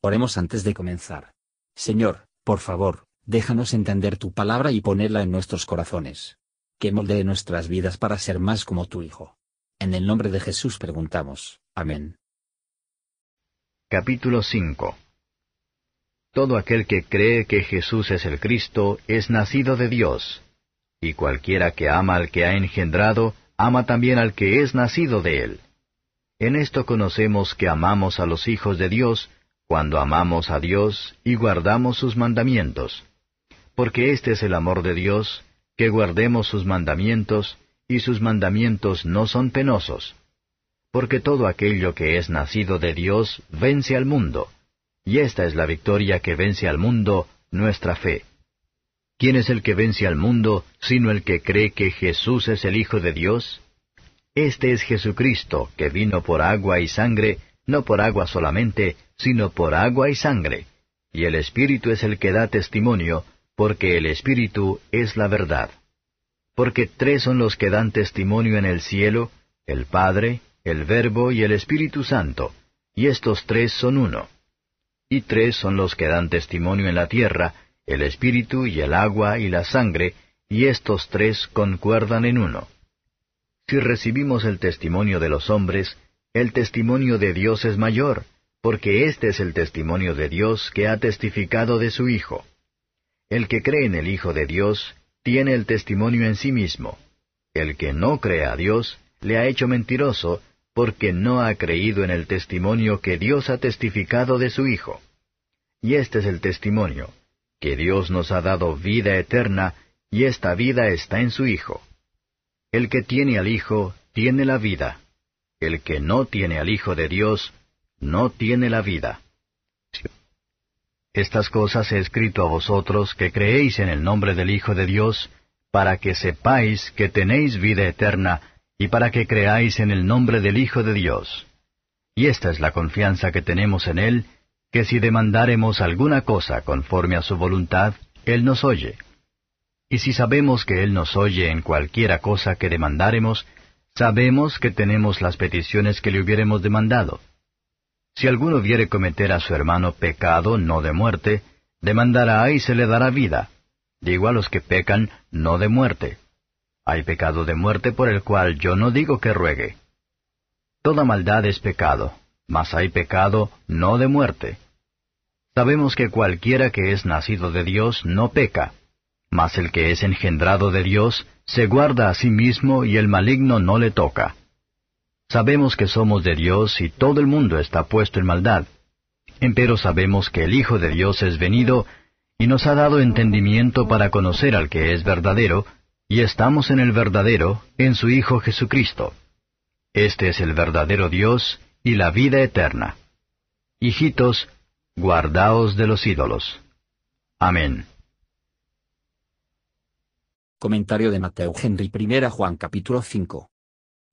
Oremos antes de comenzar. Señor, por favor, déjanos entender tu palabra y ponerla en nuestros corazones. Que moldee nuestras vidas para ser más como tu Hijo. En el nombre de Jesús preguntamos. Amén. Capítulo 5 Todo aquel que cree que Jesús es el Cristo es nacido de Dios, y cualquiera que ama al que ha engendrado, ama también al que es nacido de él. En esto conocemos que amamos a los hijos de Dios, cuando amamos a Dios y guardamos sus mandamientos. Porque este es el amor de Dios, que guardemos sus mandamientos, y sus mandamientos no son penosos. Porque todo aquello que es nacido de Dios vence al mundo, y esta es la victoria que vence al mundo, nuestra fe. ¿Quién es el que vence al mundo, sino el que cree que Jesús es el Hijo de Dios? Este es Jesucristo, que vino por agua y sangre, no por agua solamente, sino por agua y sangre. Y el Espíritu es el que da testimonio, porque el Espíritu es la verdad. Porque tres son los que dan testimonio en el cielo, el Padre, el Verbo y el Espíritu Santo, y estos tres son uno. Y tres son los que dan testimonio en la tierra, el Espíritu y el agua y la sangre, y estos tres concuerdan en uno. Si recibimos el testimonio de los hombres, el testimonio de Dios es mayor, porque este es el testimonio de Dios que ha testificado de su Hijo. El que cree en el Hijo de Dios tiene el testimonio en sí mismo. El que no cree a Dios le ha hecho mentiroso, porque no ha creído en el testimonio que Dios ha testificado de su Hijo. Y este es el testimonio, que Dios nos ha dado vida eterna, y esta vida está en su Hijo. El que tiene al Hijo, tiene la vida. El que no tiene al Hijo de Dios, no tiene la vida. Estas cosas he escrito a vosotros que creéis en el nombre del Hijo de Dios, para que sepáis que tenéis vida eterna, y para que creáis en el nombre del Hijo de Dios. Y esta es la confianza que tenemos en Él, que si demandáremos alguna cosa conforme a su voluntad, Él nos oye. Y si sabemos que Él nos oye en cualquiera cosa que demandáremos, sabemos que tenemos las peticiones que le hubiéremos demandado. Si alguno viere cometer a su hermano pecado no de muerte, demandará y se le dará vida. Digo a los que pecan no de muerte. Hay pecado de muerte por el cual yo no digo que ruegue. Toda maldad es pecado, mas hay pecado no de muerte. Sabemos que cualquiera que es nacido de Dios no peca, mas el que es engendrado de Dios se guarda a sí mismo y el maligno no le toca. Sabemos que somos de Dios y todo el mundo está puesto en maldad. Empero sabemos que el Hijo de Dios es venido y nos ha dado entendimiento para conocer al que es verdadero, y estamos en el verdadero, en su Hijo Jesucristo. Este es el verdadero Dios y la vida eterna. Hijitos, guardaos de los ídolos. Amén. Comentario de Mateo Henry I Juan capítulo 5.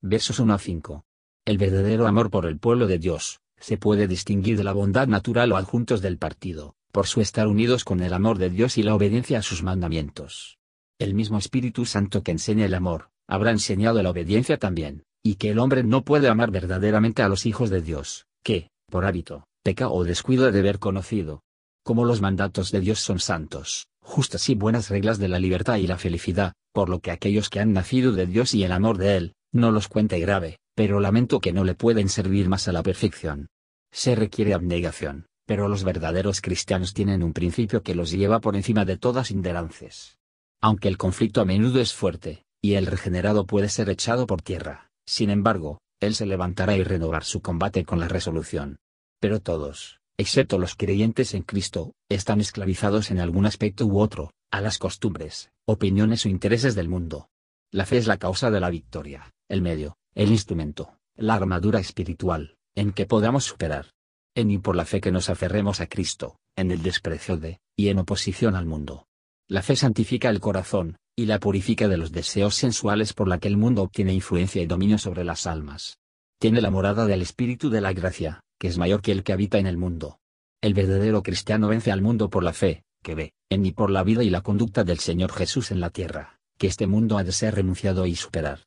Versos 1 a 5. El verdadero amor por el pueblo de Dios, se puede distinguir de la bondad natural o adjuntos del partido, por su estar unidos con el amor de Dios y la obediencia a sus mandamientos. El mismo Espíritu Santo que enseña el amor, habrá enseñado la obediencia también, y que el hombre no puede amar verdaderamente a los hijos de Dios, que, por hábito, peca o descuido de haber conocido. Como los mandatos de Dios son santos, justas y buenas reglas de la libertad y la felicidad, por lo que aquellos que han nacido de Dios y el amor de Él, no los cuente grave, pero lamento que no le pueden servir más a la perfección. Se requiere abnegación, pero los verdaderos cristianos tienen un principio que los lleva por encima de todas inderances. Aunque el conflicto a menudo es fuerte, y el regenerado puede ser echado por tierra, sin embargo, él se levantará y renovar su combate con la resolución. Pero todos, excepto los creyentes en Cristo, están esclavizados en algún aspecto u otro, a las costumbres, opiniones o intereses del mundo. La fe es la causa de la victoria, el medio, el instrumento, la armadura espiritual, en que podamos superar. En y por la fe que nos aferremos a Cristo, en el desprecio de, y en oposición al mundo. La fe santifica el corazón, y la purifica de los deseos sensuales por la que el mundo obtiene influencia y dominio sobre las almas. Tiene la morada del Espíritu de la gracia, que es mayor que el que habita en el mundo. El verdadero cristiano vence al mundo por la fe, que ve, en y por la vida y la conducta del Señor Jesús en la tierra, que este mundo ha de ser renunciado y superar.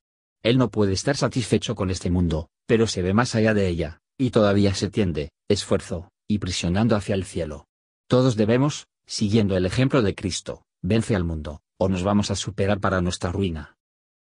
Él no puede estar satisfecho con este mundo, pero se ve más allá de ella, y todavía se tiende, esfuerzo, y prisionando hacia el cielo. Todos debemos, siguiendo el ejemplo de Cristo, vence al mundo, o nos vamos a superar para nuestra ruina.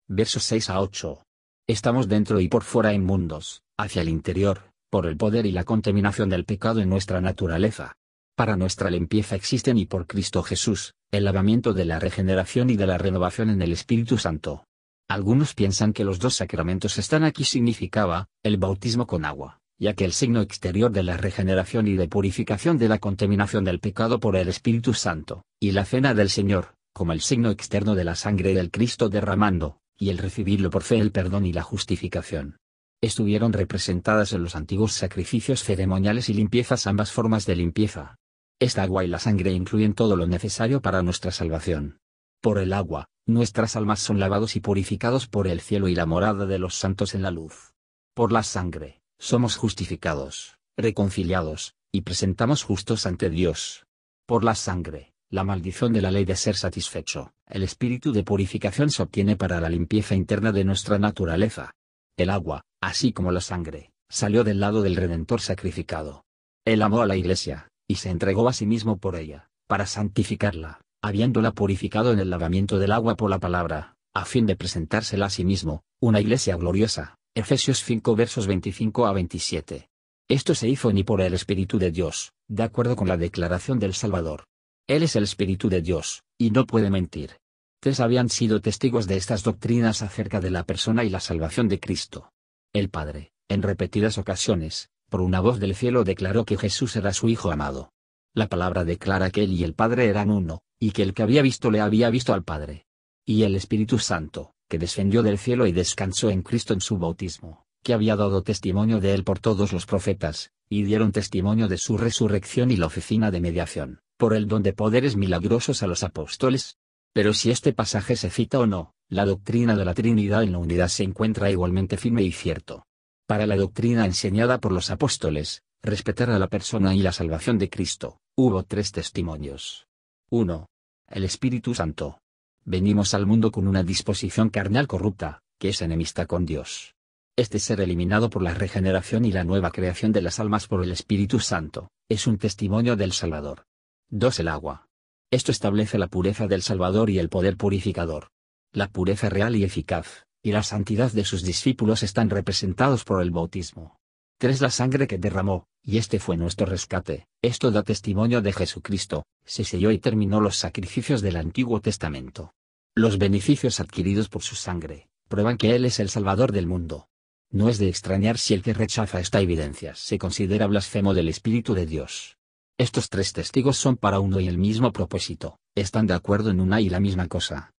Versos 6 a 8. Estamos dentro y por fuera inmundos, hacia el interior, por el poder y la contaminación del pecado en nuestra naturaleza. Para nuestra limpieza existen y por Cristo Jesús, el lavamiento de la regeneración y de la renovación en el Espíritu Santo. Algunos piensan que los dos sacramentos están aquí significaba, el bautismo con agua, ya que el signo exterior de la regeneración y de purificación de la contaminación del pecado por el Espíritu Santo, y la cena del Señor, como el signo externo de la sangre del Cristo derramando, y el recibirlo por fe el perdón y la justificación. Estuvieron representadas en los antiguos sacrificios ceremoniales y limpiezas ambas formas de limpieza. Esta agua y la sangre incluyen todo lo necesario para nuestra salvación. Por el agua, nuestras almas son lavados y purificados por el cielo y la morada de los santos en la luz. Por la sangre, somos justificados, reconciliados, y presentamos justos ante Dios. Por la sangre, la maldición de la ley de ser satisfecho, el espíritu de purificación se obtiene para la limpieza interna de nuestra naturaleza. El agua, así como la sangre, salió del lado del Redentor sacrificado. Él amó a la iglesia, y se entregó a sí mismo por ella, para santificarla, habiéndola purificado en el lavamiento del agua por la palabra, a fin de presentársela a sí mismo, una iglesia gloriosa. Efesios 5 versos 25 a 27. Esto se hizo ni por el Espíritu de Dios, de acuerdo con la declaración del Salvador. Él es el Espíritu de Dios, y no puede mentir. Tres habían sido testigos de estas doctrinas acerca de la persona y la salvación de Cristo. El Padre, en repetidas ocasiones, por una voz del cielo declaró que Jesús era su Hijo amado. La palabra declara que Él y el Padre eran uno, y que el que había visto le había visto al Padre. Y el Espíritu Santo, que descendió del cielo y descansó en Cristo en su bautismo, que había dado testimonio de Él por todos los profetas, y dieron testimonio de su resurrección y la oficina de mediación, por el don de poderes milagrosos a los apóstoles. Pero si este pasaje se cita o no, la doctrina de la Trinidad en la unidad se encuentra igualmente firme y cierto. Para la doctrina enseñada por los apóstoles, respetar a la persona y la salvación de Cristo, hubo tres testimonios. 1. El Espíritu Santo. Venimos al mundo con una disposición carnal corrupta, que es enemistad con Dios. Este ser eliminado por la regeneración y la nueva creación de las almas por el Espíritu Santo, es un testimonio del Salvador. 2. El agua. Esto establece la pureza del Salvador y el poder purificador. La pureza real y eficaz, y la santidad de sus discípulos están representados por el bautismo. 3. La sangre que derramó, y este fue nuestro rescate. Esto da testimonio de Jesucristo, se selló y terminó los sacrificios del Antiguo Testamento. Los beneficios adquiridos por su sangre, prueban que Él es el Salvador del mundo. No es de extrañar si el que rechaza esta evidencia se considera blasfemo del Espíritu de Dios. Estos tres testigos son para uno y el mismo propósito, están de acuerdo en una y la misma cosa.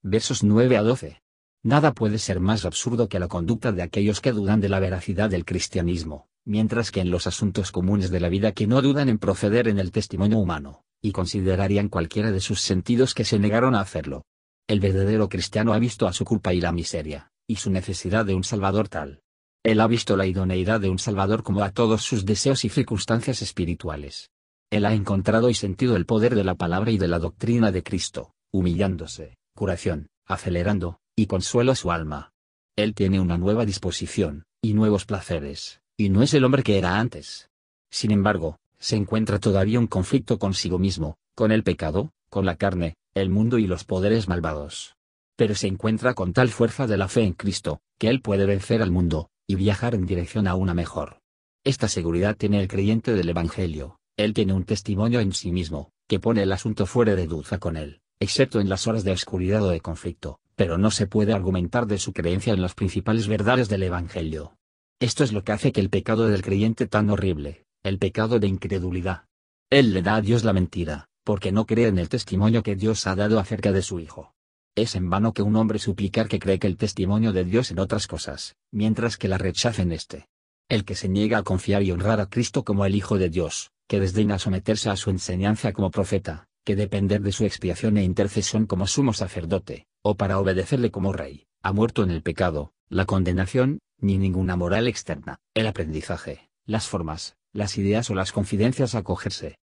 Versos 9 a 12. Nada puede ser más absurdo que la conducta de aquellos que dudan de la veracidad del cristianismo, mientras que en los asuntos comunes de la vida que no dudan en proceder en el testimonio humano, y considerarían cualquiera de sus sentidos que se negaron a hacerlo. El verdadero cristiano ha visto a su culpa y la miseria, y su necesidad de un Salvador tal. Él ha visto la idoneidad de un Salvador como a todos sus deseos y circunstancias espirituales. Él ha encontrado y sentido el poder de la palabra y de la doctrina de Cristo, humillándose, curación, acelerando, y consuelo a su alma. Él tiene una nueva disposición, y nuevos placeres, y no es el hombre que era antes. Sin embargo, se encuentra todavía un conflicto consigo mismo, con el pecado, con la carne, el mundo y los poderes malvados. Pero se encuentra con tal fuerza de la fe en Cristo, que él puede vencer al mundo, y viajar en dirección a una mejor. Esta seguridad tiene el creyente del Evangelio, él tiene un testimonio en sí mismo, que pone el asunto fuera de duda con él, excepto en las horas de oscuridad o de conflicto, pero no se puede argumentar de su creencia en las principales verdades del Evangelio. Esto es lo que hace que el pecado del creyente tan horrible, el pecado de incredulidad. Él le da a Dios la mentira, porque no cree en el testimonio que Dios ha dado acerca de su Hijo. Es en vano que un hombre suplicar que cree que el testimonio de Dios en otras cosas, mientras que la rechacen este. El que se niega a confiar y honrar a Cristo como el Hijo de Dios, que desdeña someterse a su enseñanza como profeta, que depender de su expiación e intercesión como sumo sacerdote, o para obedecerle como rey, ha muerto en el pecado, la condenación, ni ninguna moral externa, el aprendizaje, las formas, las ideas o las confidencias a cogerse.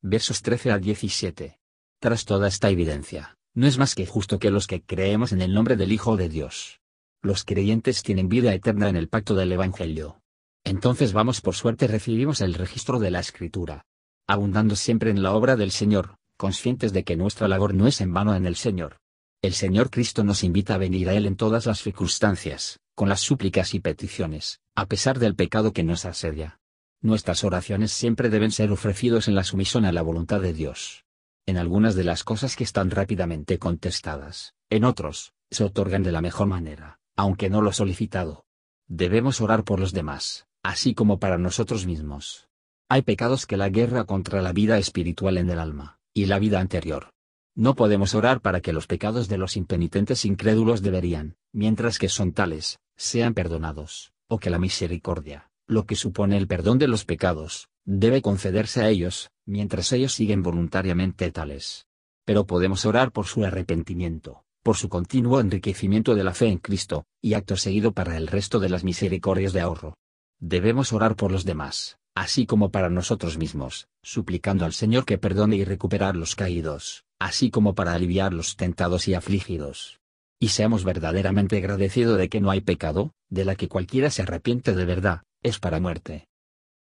Versos 13 al 17. Tras toda esta evidencia, no es más que justo que los que creemos en el nombre del Hijo de Dios. Los creyentes tienen vida eterna en el pacto del Evangelio. entonces vamos por suerte recibimos el registro de la Escritura. Abundando siempre en la obra del Señor, conscientes de que nuestra labor no es en vano en el Señor. El Señor Cristo nos invita a venir a Él en todas las circunstancias, con las súplicas y peticiones, a pesar del pecado que nos asedia. Nuestras oraciones siempre deben ser ofrecidos en la sumisión a la voluntad de Dios. En algunas de las cosas que están rápidamente contestadas, en otros, se otorgan de la mejor manera, aunque no lo solicitado. Debemos orar por los demás, así como para nosotros mismos. Hay pecados que la guerra contra la vida espiritual en el alma, y la vida anterior. No podemos orar para que los pecados de los impenitentes incrédulos deberían, mientras que son tales, sean perdonados, o que la misericordia, lo que supone el perdón de los pecados, debe concederse a ellos, mientras ellos siguen voluntariamente tales. Pero podemos orar por su arrepentimiento, por su continuo enriquecimiento de la fe en Cristo, y acto seguido para el resto de las misericordias de ahorro. Debemos orar por los demás, así como para nosotros mismos, suplicando al Señor que perdone y recuperar los caídos, así como para aliviar los tentados y afligidos. Y seamos verdaderamente agradecidos de que no hay pecado, de la que cualquiera se arrepiente de verdad, es para muerte.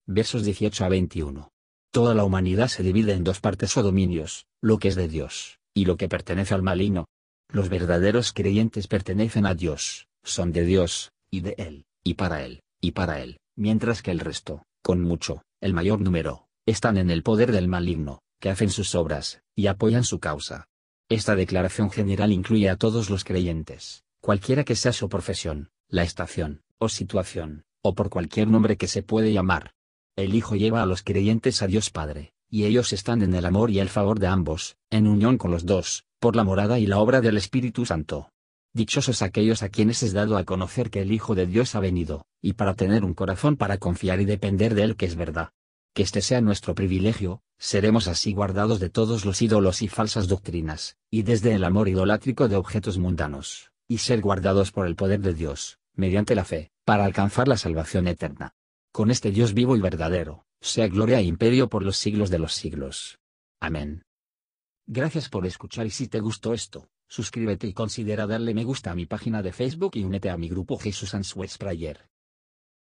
Versos 18 a 21. Toda la humanidad se divide en dos partes o dominios, lo que es de Dios, y lo que pertenece al maligno. Los verdaderos creyentes pertenecen a Dios, son de Dios, y de Él, y para Él, y para Él, mientras que el resto, con mucho, el mayor número, están en el poder del maligno, que hacen sus obras, y apoyan su causa. Esta declaración general incluye a todos los creyentes, cualquiera que sea su profesión, la estación, o situación, o por cualquier nombre que se puede llamar. El Hijo lleva a los creyentes a Dios Padre, y ellos están en el amor y el favor de ambos, en unión con los dos, por la morada y la obra del Espíritu Santo. Dichosos aquellos a quienes es dado a conocer que el Hijo de Dios ha venido, y para tener un corazón para confiar y depender de Él que es verdad. Que este sea nuestro privilegio, seremos así guardados de todos los ídolos y falsas doctrinas, y desde el amor idolátrico de objetos mundanos, y ser guardados por el poder de Dios, mediante la fe, para alcanzar la salvación eterna. Con este Dios vivo y verdadero, sea gloria e imperio por los siglos de los siglos. Amén. Gracias por escuchar y si te gustó esto, Suscríbete y considera darle me gusta a mi página de Facebook y únete a mi grupo Jesús Answers Prayer.